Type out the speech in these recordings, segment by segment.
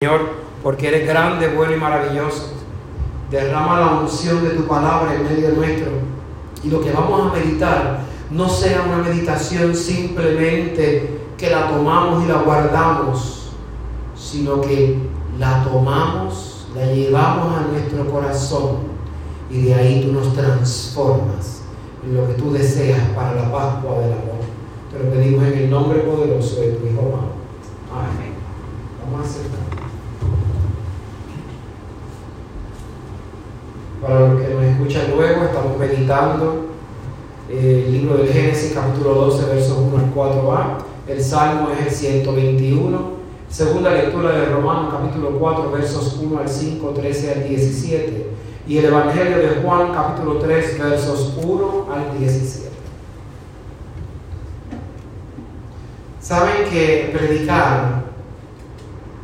Señor, porque eres grande, bueno y maravilloso. Derrama la unción de tu palabra en medio nuestro. Y lo que vamos a meditar no sea una meditación simplemente que la tomamos y la guardamos, sino que la tomamos, la llevamos a nuestro corazón y de ahí tú nos transformas en lo que tú deseas para la Pascua del amor. Te lo pedimos en el nombre poderoso de tu Hijo amado. Amén. Vamos a aceptar. Para los que nos escuchan luego, estamos meditando eh, el libro del Génesis, capítulo 12, versos 1 al 4a. El Salmo es el 121. Segunda lectura de Romanos, capítulo 4, versos 1 al 5, 13 al 17. Y el Evangelio de Juan, capítulo 3, versos 1 al 17. Saben que predicar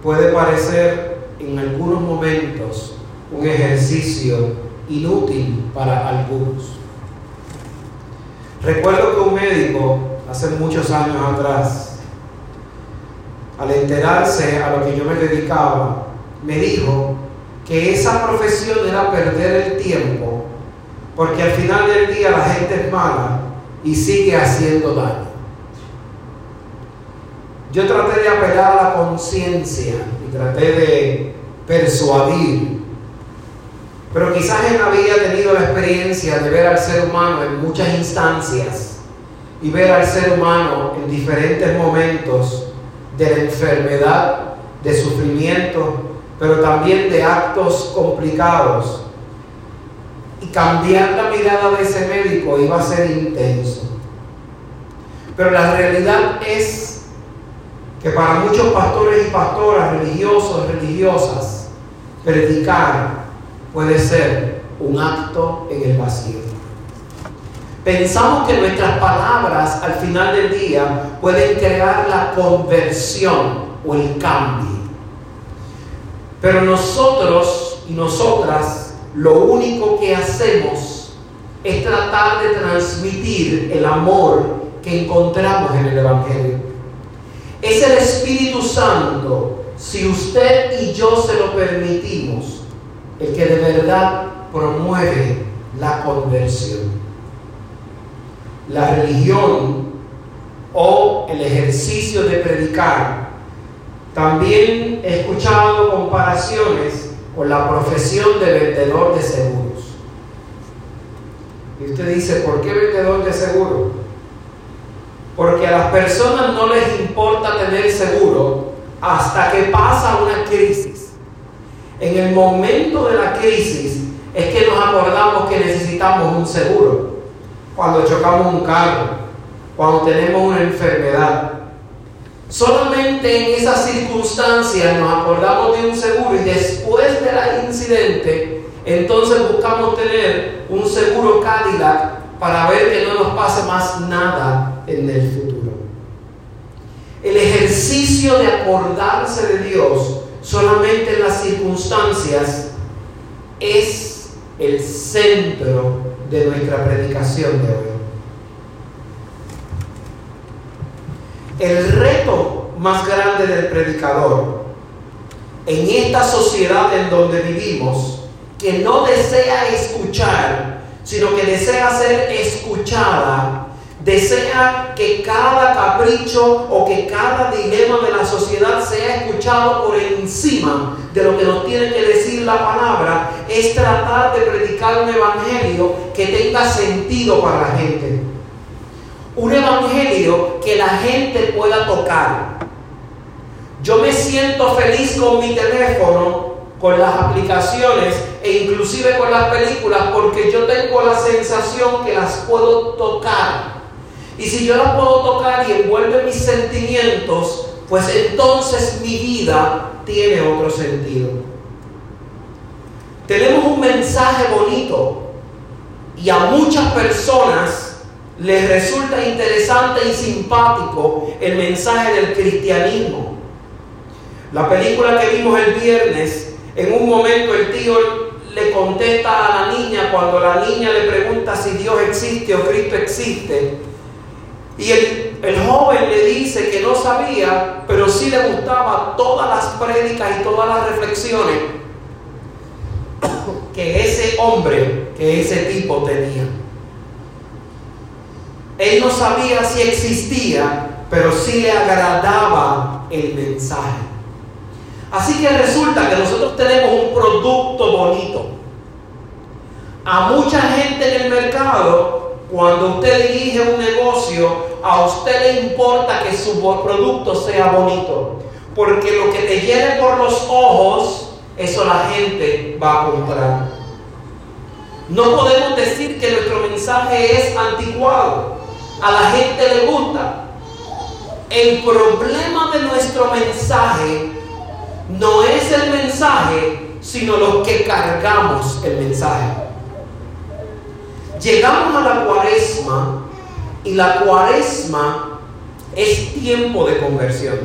puede parecer en algunos momentos un ejercicio inútil para algunos. Recuerdo que un médico, hace muchos años atrás, al enterarse a lo que yo me dedicaba, me dijo que esa profesión era perder el tiempo, porque al final del día la gente es mala y sigue haciendo daño. Yo traté de apelar a la conciencia y traté de persuadir pero quizás él había tenido la experiencia de ver al ser humano en muchas instancias y ver al ser humano en diferentes momentos de la enfermedad, de sufrimiento, pero también de actos complicados. Y cambiar la mirada de ese médico iba a ser intenso. Pero la realidad es que para muchos pastores y pastoras religiosos, religiosas, predicar puede ser un acto en el vacío. Pensamos que nuestras palabras al final del día pueden crear la conversión o el cambio. Pero nosotros y nosotras lo único que hacemos es tratar de transmitir el amor que encontramos en el Evangelio. Es el Espíritu Santo, si usted y yo se lo permitimos, el que de verdad promueve la conversión. La religión o el ejercicio de predicar. También he escuchado comparaciones con la profesión de vendedor de seguros. Y usted dice, ¿por qué vendedor de seguro? Porque a las personas no les importa tener seguro hasta que pasa una crisis en el momento de la crisis es que nos acordamos que necesitamos un seguro. Cuando chocamos un carro, cuando tenemos una enfermedad. Solamente en esas circunstancias nos acordamos de un seguro y después del incidente, entonces buscamos tener un seguro Cadillac para ver que no nos pase más nada en el futuro. El ejercicio de acordarse de Dios solamente en las circunstancias es el centro de nuestra predicación de hoy. El reto más grande del predicador en esta sociedad en donde vivimos, que no desea escuchar, sino que desea ser escuchada, desea que cada capricho o que cada dilema de la sociedad sea escuchado por encima de lo que nos tiene que decir la palabra, es tratar de predicar un evangelio que tenga sentido para la gente. Un evangelio que la gente pueda tocar. Yo me siento feliz con mi teléfono, con las aplicaciones e inclusive con las películas porque yo tengo la sensación que las puedo tocar y si yo la puedo tocar y envuelve mis sentimientos, pues entonces mi vida tiene otro sentido. Tenemos un mensaje bonito y a muchas personas les resulta interesante y simpático el mensaje del cristianismo. La película que vimos el viernes, en un momento el tío le contesta a la niña cuando la niña le pregunta si Dios existe o Cristo existe. Y el, el joven le dice que no sabía, pero sí le gustaba todas las prédicas y todas las reflexiones que ese hombre, que ese tipo tenía. Él no sabía si existía, pero sí le agradaba el mensaje. Así que resulta que nosotros tenemos un producto bonito. A mucha gente en el mercado, cuando usted dirige un negocio, a usted le importa que su producto sea bonito. Porque lo que te llene por los ojos, eso la gente va a comprar. No podemos decir que nuestro mensaje es anticuado. A la gente le gusta. El problema de nuestro mensaje no es el mensaje, sino lo que cargamos el mensaje. Llegamos a la cuaresma y la cuaresma es tiempo de conversión.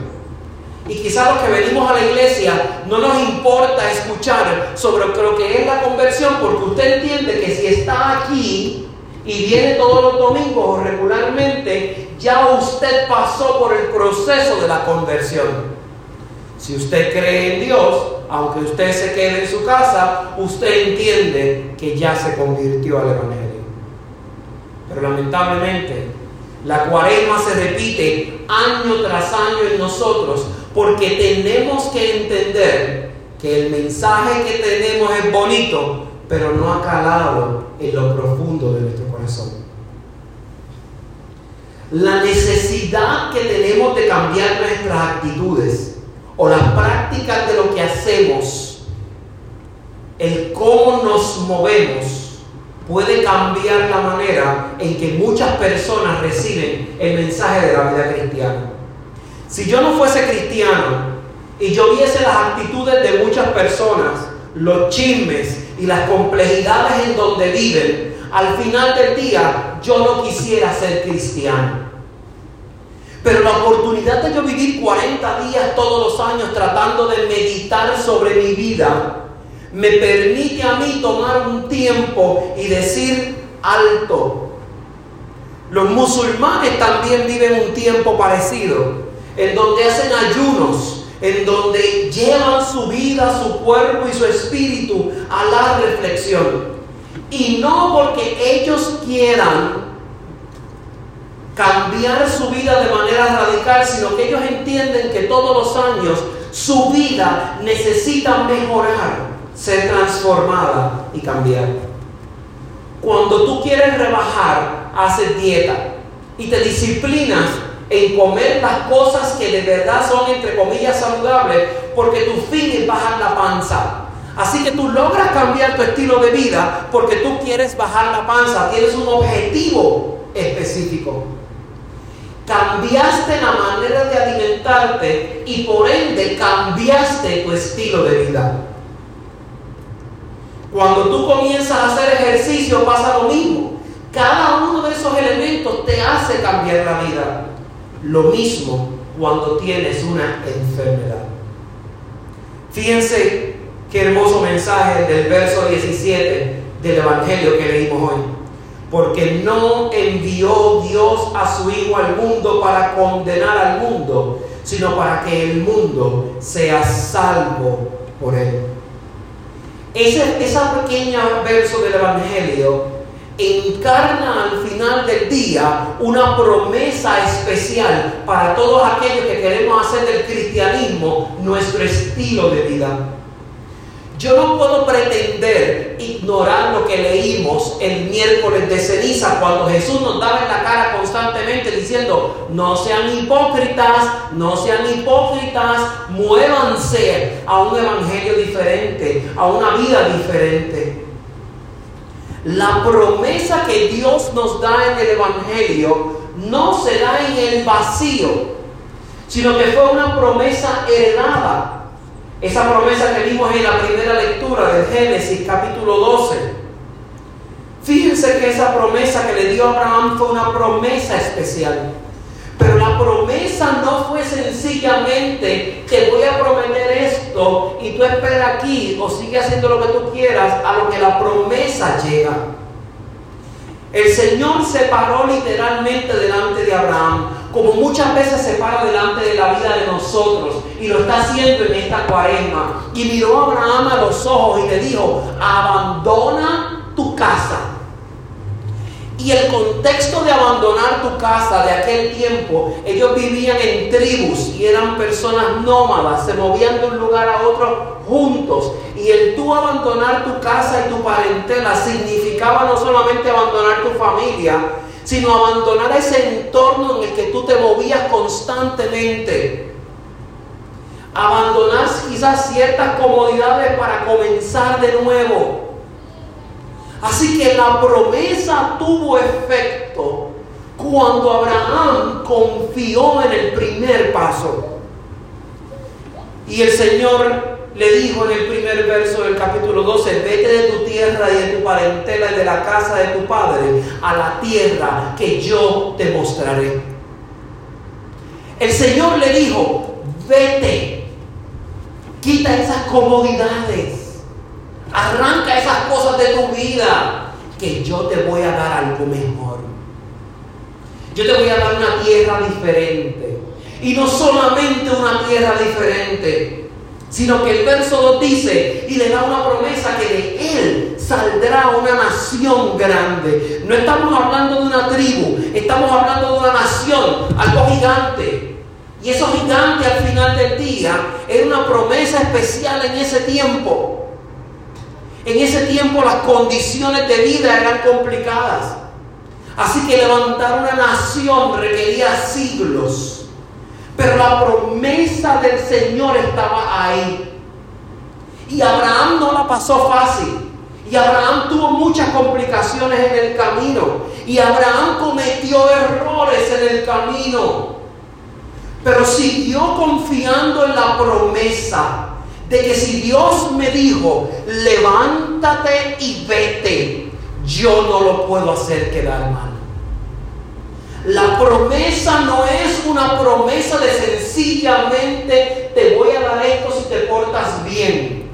Y quizás los que venimos a la iglesia no nos importa escuchar sobre lo que es la conversión porque usted entiende que si está aquí y viene todos los domingos regularmente, ya usted pasó por el proceso de la conversión. Si usted cree en Dios, aunque usted se quede en su casa, usted entiende que ya se convirtió al Evangelio. Lamentablemente, la cuaresma se repite año tras año en nosotros porque tenemos que entender que el mensaje que tenemos es bonito, pero no ha calado en lo profundo de nuestro corazón. La necesidad que tenemos de cambiar nuestras actitudes o las prácticas de lo que hacemos, el cómo nos movemos, puede cambiar la manera en que muchas personas reciben el mensaje de la vida cristiana. Si yo no fuese cristiano y yo viese las actitudes de muchas personas, los chismes y las complejidades en donde viven, al final del día yo no quisiera ser cristiano. Pero la oportunidad de yo vivir 40 días todos los años tratando de meditar sobre mi vida, me permite a mí tomar un tiempo y decir alto. Los musulmanes también viven un tiempo parecido en donde hacen ayunos, en donde llevan su vida, su cuerpo y su espíritu a la reflexión. Y no porque ellos quieran cambiar su vida de manera radical, sino que ellos entienden que todos los años su vida necesita mejorar, ser transformada y cambiar. Cuando tú quieres rebajar, haces dieta y te disciplinas en comer las cosas que de verdad son, entre comillas, saludables, porque tu fin es bajar la panza. Así que tú logras cambiar tu estilo de vida porque tú quieres bajar la panza, tienes un objetivo específico. Cambiaste la manera de alimentarte y por ende cambiaste tu estilo de vida. Cuando tú comienzas a hacer ejercicio pasa lo mismo. Cada uno de esos elementos te hace cambiar la vida. Lo mismo cuando tienes una enfermedad. Fíjense qué hermoso mensaje del verso 17 del Evangelio que leímos hoy. Porque no envió Dios a su Hijo al mundo para condenar al mundo, sino para que el mundo sea salvo por él. Ese, esa pequeña verso del Evangelio encarna al final del día una promesa especial para todos aquellos que queremos hacer del cristianismo nuestro estilo de vida. Yo no puedo pretender ignorar lo que leímos el miércoles de ceniza cuando Jesús nos daba en la cara constantemente diciendo, no sean hipócritas, no sean hipócritas, muévanse a un evangelio diferente, a una vida diferente. La promesa que Dios nos da en el Evangelio no se da en el vacío, sino que fue una promesa heredada. Esa promesa que vimos en la primera lectura del Génesis capítulo 12. Fíjense que esa promesa que le dio Abraham fue una promesa especial. Pero la promesa no fue sencillamente, te voy a prometer esto y tú espera aquí o sigue haciendo lo que tú quieras a lo que la promesa llega. El Señor se paró literalmente delante de Abraham, como muchas veces se para delante de la vida de nosotros y lo está haciendo en esta cuaresma. Y miró a Abraham a los ojos y le dijo, abandona tu casa. Y el contexto de abandonar tu casa de aquel tiempo, ellos vivían en tribus y eran personas nómadas, se movían de un lugar a otro juntos. Y el tú abandonar tu casa y tu parentela significaba no solamente abandonar tu familia, sino abandonar ese entorno en el que tú te movías constantemente. Abandonar quizás ciertas comodidades para comenzar de nuevo. Así que la promesa tuvo efecto cuando Abraham confió en el primer paso. Y el Señor le dijo en el primer verso del capítulo 12, vete de tu tierra y de tu parentela y de la casa de tu padre a la tierra que yo te mostraré. El Señor le dijo, vete, quita esas comodidades, arranca esas cosas de tu vida, que yo te voy a dar algo mejor. Yo te voy a dar una tierra diferente. Y no solamente una tierra diferente, sino que el verso 2 dice y le da una promesa que de él saldrá una nación grande. No estamos hablando de una tribu, estamos hablando de una nación, algo gigante. Y eso gigante al final del día era una promesa especial en ese tiempo. En ese tiempo las condiciones de vida eran complicadas. Así que levantar una nación requería siglos. Pero la promesa del Señor estaba ahí. Y Abraham no la pasó fácil. Y Abraham tuvo muchas complicaciones en el camino. Y Abraham cometió errores en el camino. Pero siguió confiando en la promesa de que si Dios me dijo, levántate y vete, yo no lo puedo hacer quedar mal. La promesa no es una promesa de sencillamente te voy a dar esto si te portas bien.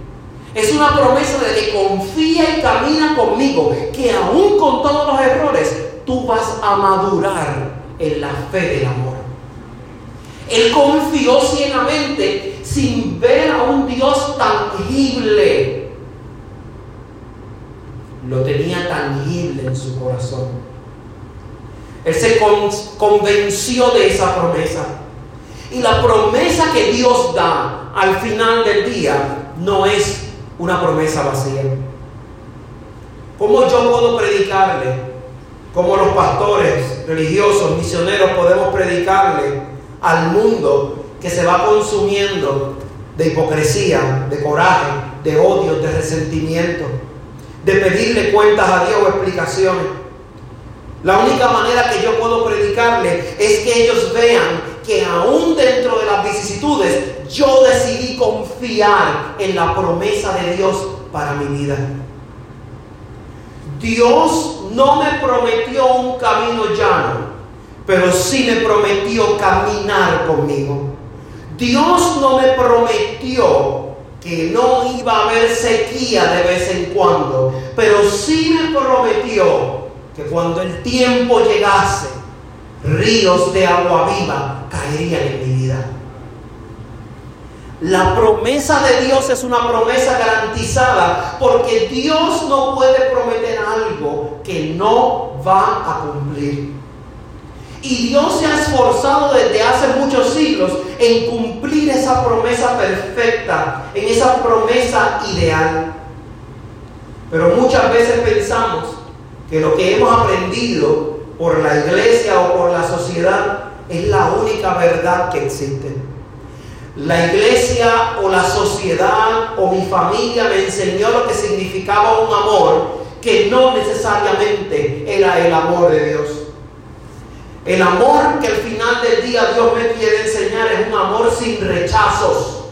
Es una promesa de que confía y camina conmigo, que aún con todos los errores, tú vas a madurar en la fe del amor. Él confió ciegamente sin ver a un Dios tangible. Lo tenía tangible en su corazón. Él se convenció de esa promesa. Y la promesa que Dios da al final del día no es una promesa vacía. ¿Cómo yo puedo predicarle? ¿Cómo los pastores religiosos, misioneros, podemos predicarle al mundo que se va consumiendo de hipocresía, de coraje, de odio, de resentimiento, de pedirle cuentas a Dios o explicaciones? La única manera que yo puedo predicarle es que ellos vean que aún dentro de las vicisitudes yo decidí confiar en la promesa de Dios para mi vida. Dios no me prometió un camino llano, pero sí me prometió caminar conmigo. Dios no me prometió que no iba a haber sequía de vez en cuando, pero sí me prometió que cuando el tiempo llegase, ríos de agua viva caerían en mi vida. La promesa de Dios es una promesa garantizada porque Dios no puede prometer algo que no va a cumplir. Y Dios se ha esforzado desde hace muchos siglos en cumplir esa promesa perfecta, en esa promesa ideal. Pero muchas veces pensamos que lo que hemos aprendido por la iglesia o por la sociedad es la única verdad que existe. La iglesia o la sociedad o mi familia me enseñó lo que significaba un amor que no necesariamente era el amor de Dios. El amor que al final del día Dios me quiere enseñar es un amor sin rechazos.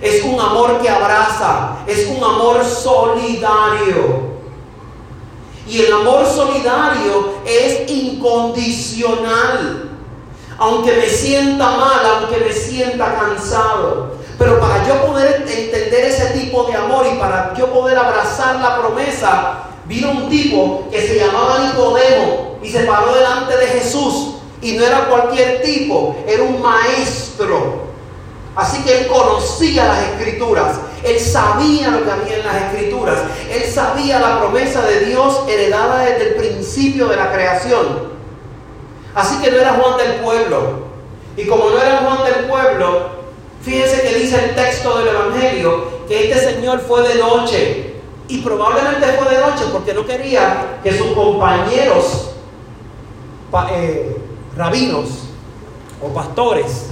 Es un amor que abraza, es un amor solidario. Y el amor solidario es incondicional. Aunque me sienta mal, aunque me sienta cansado. Pero para yo poder entender ese tipo de amor y para yo poder abrazar la promesa, vino un tipo que se llamaba Nicodemo y se paró delante de Jesús Y no era cualquier tipo, era un maestro. Así que él conocía las escrituras, él sabía lo que había en las escrituras, él sabía la promesa de Dios heredada desde el principio de la creación. Así que no era Juan del pueblo. Y como no era Juan del pueblo, fíjense que dice el texto del Evangelio que este señor fue de noche. Y probablemente fue de noche porque no quería que sus compañeros eh, rabinos o pastores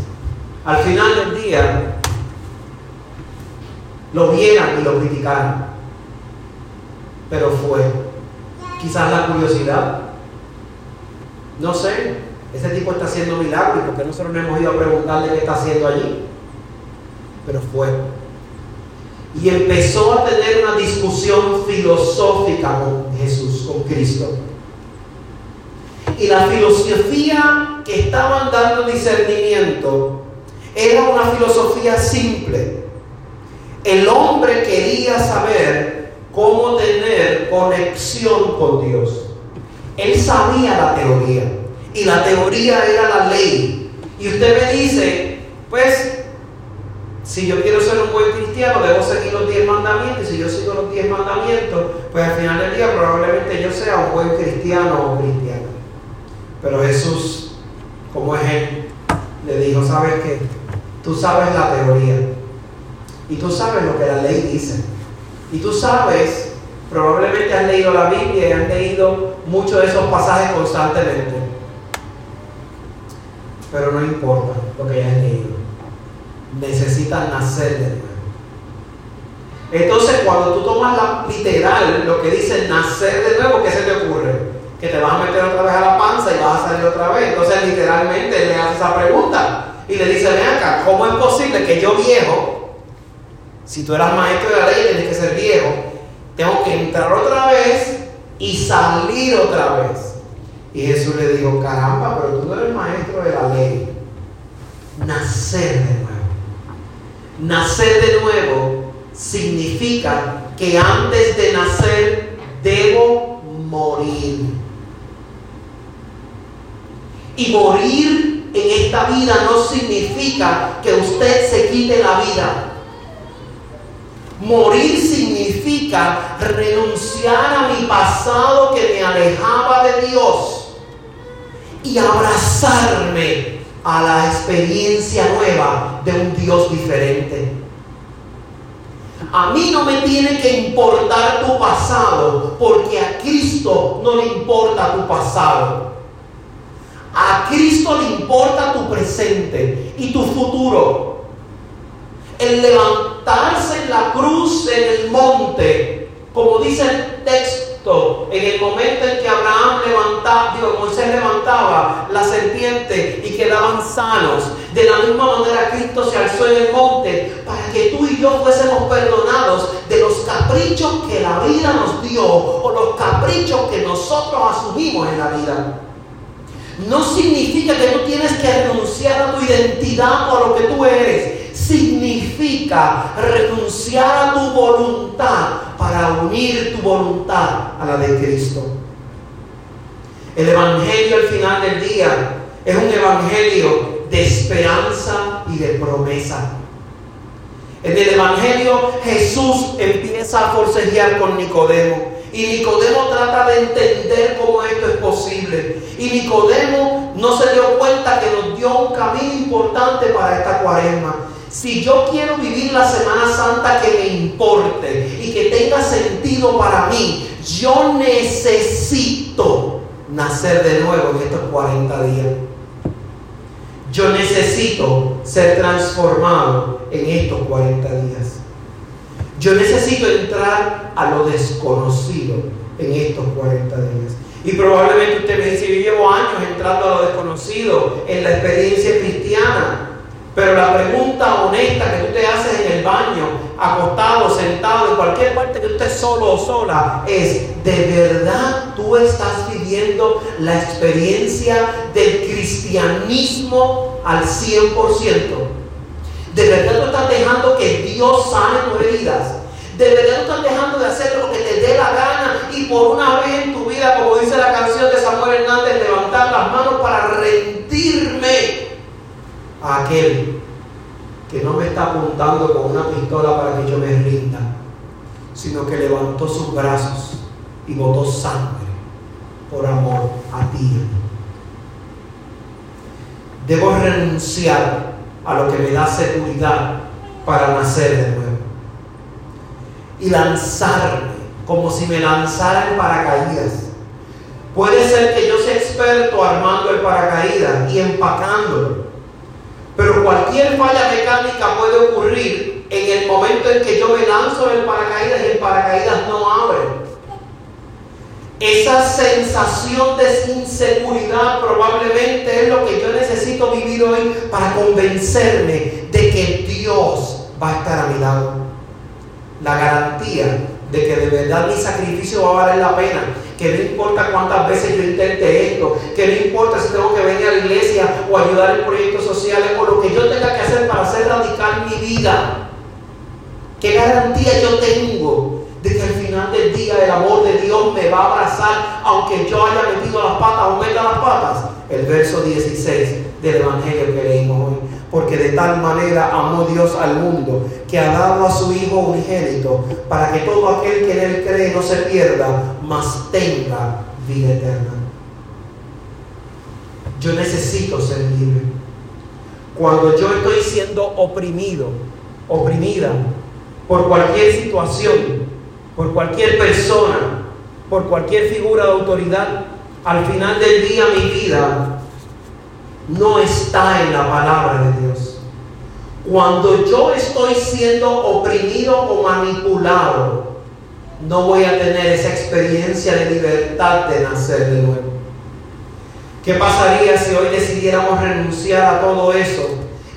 al final del día lo vieran y lo criticaran. Pero fue quizás la curiosidad. No sé, ese tipo está haciendo milagros porque nosotros no hemos ido a preguntarle qué está haciendo allí. Pero fue. Y empezó a tener una discusión filosófica con Jesús, con Cristo. Y la filosofía que estaban dando discernimiento era una filosofía simple. El hombre quería saber cómo tener conexión con Dios. Él sabía la teoría y la teoría era la ley. Y usted me dice, pues, si yo quiero ser un buen cristiano, debo seguir los diez mandamientos. Y si yo sigo los diez mandamientos, pues al final del día probablemente yo sea un buen cristiano o cristiana. Pero Jesús, como es Él, le dijo, ¿sabes qué? Tú sabes la teoría. Y tú sabes lo que la ley dice. Y tú sabes, probablemente has leído la Biblia y has leído muchos de esos pasajes constantemente. Pero no importa lo que hayas leído. Necesitas nacer de nuevo. Entonces, cuando tú tomas la literal lo que dice nacer de nuevo, ¿qué se te ocurre? Que te vas a meter otra vez a la panza y vas a salir otra vez. Entonces, literalmente le hace esa pregunta y le dice, ven acá, ¿cómo es posible que yo viejo, si tú eras maestro de la ley, tienes que ser viejo, tengo que entrar otra vez y salir otra vez? Y Jesús le dijo, caramba, pero tú no eres maestro de la ley. Nacer de nuevo. Nacer de nuevo significa que antes de nacer debo morir. Y morir en esta vida no significa que usted se quite la vida. Morir significa renunciar a mi pasado que me alejaba de Dios y abrazarme a la experiencia nueva de un Dios diferente. A mí no me tiene que importar tu pasado porque a Cristo no le importa tu pasado. A Cristo le importa tu presente y tu futuro. El levantarse en la cruz en el monte, como dice el texto, en el momento en que Abraham levantaba, digo, Moisés levantaba la serpiente y quedaban sanos. De la misma manera Cristo se alzó en el monte para que tú y yo fuésemos perdonados de los caprichos que la vida nos dio o los caprichos que nosotros asumimos en la vida. No significa que tú tienes que renunciar a tu identidad o a lo que tú eres. Renunciar a tu voluntad para unir tu voluntad a la de Cristo. El Evangelio al final del día es un Evangelio de esperanza y de promesa. En el Evangelio Jesús empieza a forcejear con Nicodemo y Nicodemo trata de entender cómo esto es posible. Y Nicodemo no se dio cuenta que nos dio un camino importante para esta cuaresma. Si yo quiero vivir la Semana Santa que me importe y que tenga sentido para mí, yo necesito nacer de nuevo en estos 40 días. Yo necesito ser transformado en estos 40 días. Yo necesito entrar a lo desconocido en estos 40 días. Y probablemente usted me dice, yo llevo años entrando a lo desconocido en la experiencia cristiana. Pero la pregunta honesta que tú te haces en el baño, acostado, sentado, en cualquier parte que tú estés solo o sola, es, ¿de verdad tú estás viviendo la experiencia del cristianismo al 100%? ¿De verdad tú estás dejando que Dios sane tus heridas? ¿De verdad tú estás dejando de hacer lo que te dé la gana y por una vez en tu vida, como dice la canción de Samuel Hernández, levantar las manos para rendir? Aquel que no me está apuntando con una pistola para que yo me rinda, sino que levantó sus brazos y botó sangre por amor a ti. Debo renunciar a lo que me da seguridad para nacer de nuevo y lanzarme como si me lanzara en paracaídas. Puede ser que yo sea experto armando el paracaídas y empacándolo, pero cualquier falla mecánica puede ocurrir en el momento en que yo me lanzo en el paracaídas y el paracaídas no abre. Esa sensación de inseguridad probablemente es lo que yo necesito vivir hoy para convencerme de que Dios va a estar a mi lado. La garantía de que de verdad mi sacrificio va a valer la pena, que no importa cuántas veces yo intente esto, que no importa si tengo que venir a la iglesia o ayudar en proyectos sociales o lo que yo tenga que hacer para hacer radical mi vida. ¿Qué garantía yo tengo de que al final del día el amor de Dios me va a abrazar aunque yo haya metido las patas o meta las patas? El verso 16 del Evangelio que leímos hoy porque de tal manera amó Dios al mundo, que ha dado a su Hijo unigénito, para que todo aquel que en él cree no se pierda, mas tenga vida eterna. Yo necesito ser libre. Cuando yo estoy siendo oprimido, oprimida por cualquier situación, por cualquier persona, por cualquier figura de autoridad, al final del día mi vida no está en la palabra de Dios. Cuando yo estoy siendo oprimido o manipulado, no voy a tener esa experiencia de libertad de nacer de nuevo. ¿Qué pasaría si hoy decidiéramos renunciar a todo eso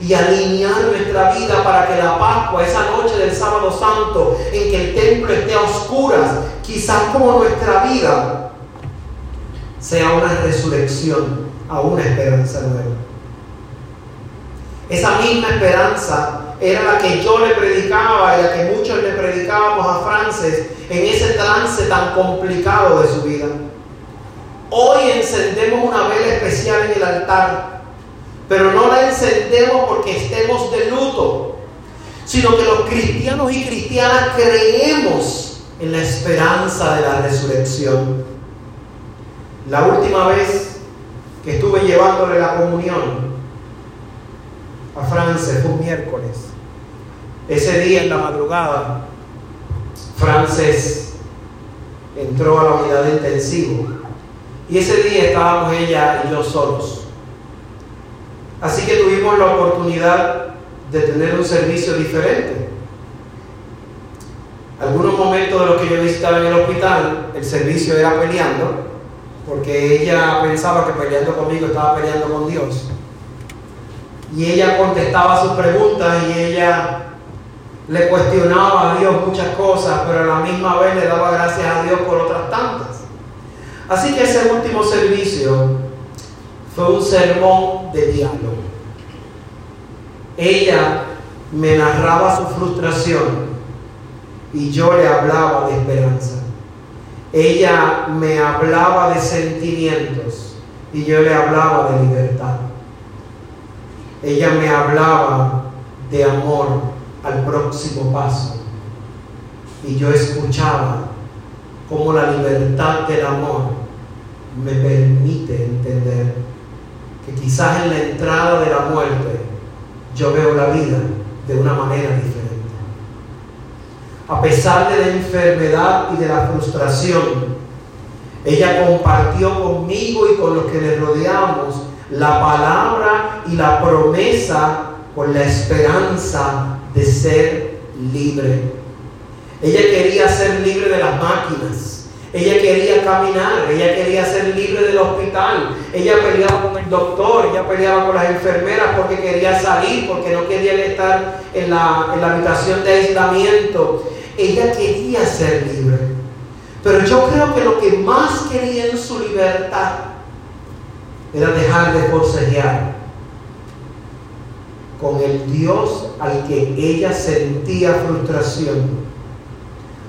y alinear nuestra vida para que la Pascua, esa noche del sábado santo, en que el templo esté a oscuras, quizás como nuestra vida, sea una resurrección a una esperanza nueva. Esa misma esperanza era la que yo le predicaba y la que muchos le predicábamos a Frances en ese trance tan complicado de su vida. Hoy encendemos una vela especial en el altar, pero no la encendemos porque estemos de luto, sino que los cristianos y cristianas creemos en la esperanza de la resurrección. La última vez que estuve llevándole la comunión a Frances, fue un miércoles. Ese día en la madrugada, Frances entró a la unidad de intensivo y ese día estábamos ella y yo solos. Así que tuvimos la oportunidad de tener un servicio diferente. Algunos momentos de los que yo visitaba en el hospital, el servicio era peleando porque ella pensaba que peleando conmigo estaba peleando con Dios. Y ella contestaba sus preguntas y ella le cuestionaba a Dios muchas cosas, pero a la misma vez le daba gracias a Dios por otras tantas. Así que ese último servicio fue un sermón de diálogo. Ella me narraba su frustración y yo le hablaba de esperanza. Ella me hablaba de sentimientos y yo le hablaba de libertad. Ella me hablaba de amor al próximo paso y yo escuchaba cómo la libertad del amor me permite entender que quizás en la entrada de la muerte yo veo la vida de una manera diferente a pesar de la enfermedad y de la frustración, ella compartió conmigo y con los que le rodeamos la palabra y la promesa con la esperanza de ser libre. Ella quería ser libre de las máquinas. Ella quería caminar, ella quería ser libre del hospital, ella peleaba con el doctor, ella peleaba con las enfermeras porque quería salir, porque no quería estar en la, en la habitación de aislamiento. Ella quería ser libre. Pero yo creo que lo que más quería en su libertad era dejar de forcejear con el Dios al que ella sentía frustración,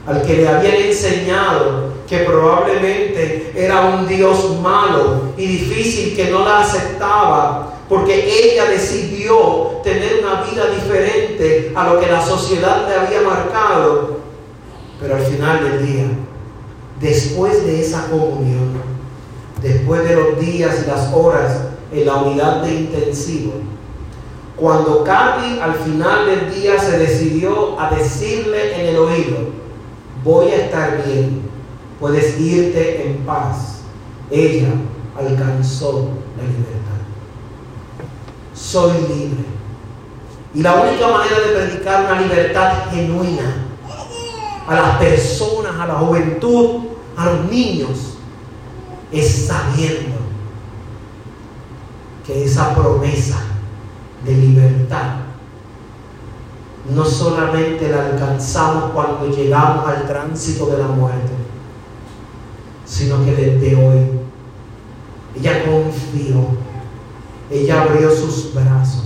al que le habían enseñado que probablemente era un Dios malo y difícil que no la aceptaba, porque ella decidió tener una vida diferente a lo que la sociedad le había marcado. Pero al final del día, después de esa comunión, después de los días y las horas en la unidad de intensivo, cuando Katy al final del día se decidió a decirle en el oído, voy a estar bien, puedes irte en paz, ella alcanzó la libertad. Soy libre. Y la única manera de predicar una libertad genuina a las personas, a la juventud, a los niños, es sabiendo que esa promesa de libertad no solamente la alcanzamos cuando llegamos al tránsito de la muerte, sino que desde hoy ella confió, ella abrió sus brazos.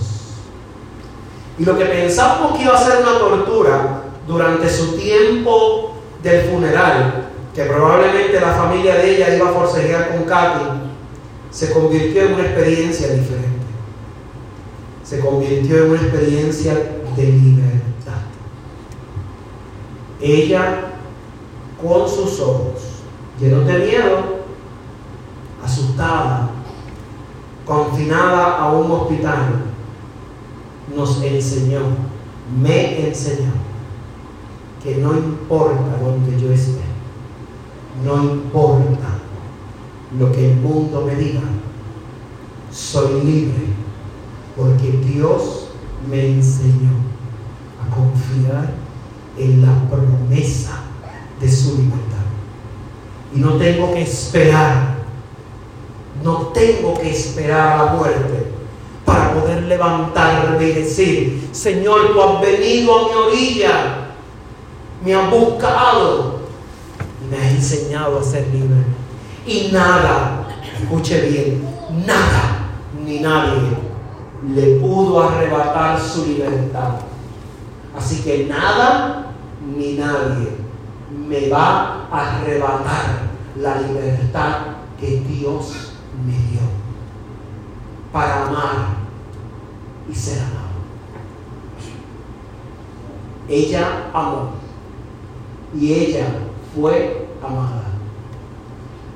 Y lo que pensábamos que iba a ser una tortura durante su tiempo del funeral, que probablemente la familia de ella iba a forcejear con Katy, se convirtió en una experiencia diferente se convirtió en una experiencia de libertad. Ella, con sus ojos llenos de miedo, asustada, confinada a un hospital, nos enseñó, me enseñó, que no importa donde yo esté, no importa lo que el mundo me diga, soy libre porque Dios me enseñó a confiar en la promesa de su libertad. Y no tengo que esperar, no tengo que esperar la muerte para poder levantarme y decir, Señor, tú has venido a mi orilla, me has buscado y me has enseñado a ser libre. Y nada, escuche bien, nada ni nadie le pudo arrebatar su libertad. Así que nada ni nadie me va a arrebatar la libertad que Dios me dio para amar y ser amado. Ella amó y ella fue amada.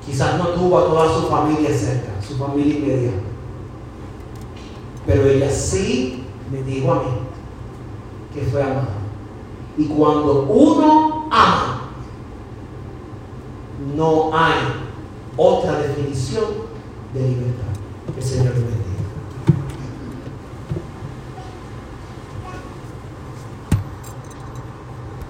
Quizás no tuvo a toda su familia cerca, su familia inmediata pero ella sí me dijo a mí que fue amada. Y cuando uno ama, no hay otra definición de libertad. Que el Señor.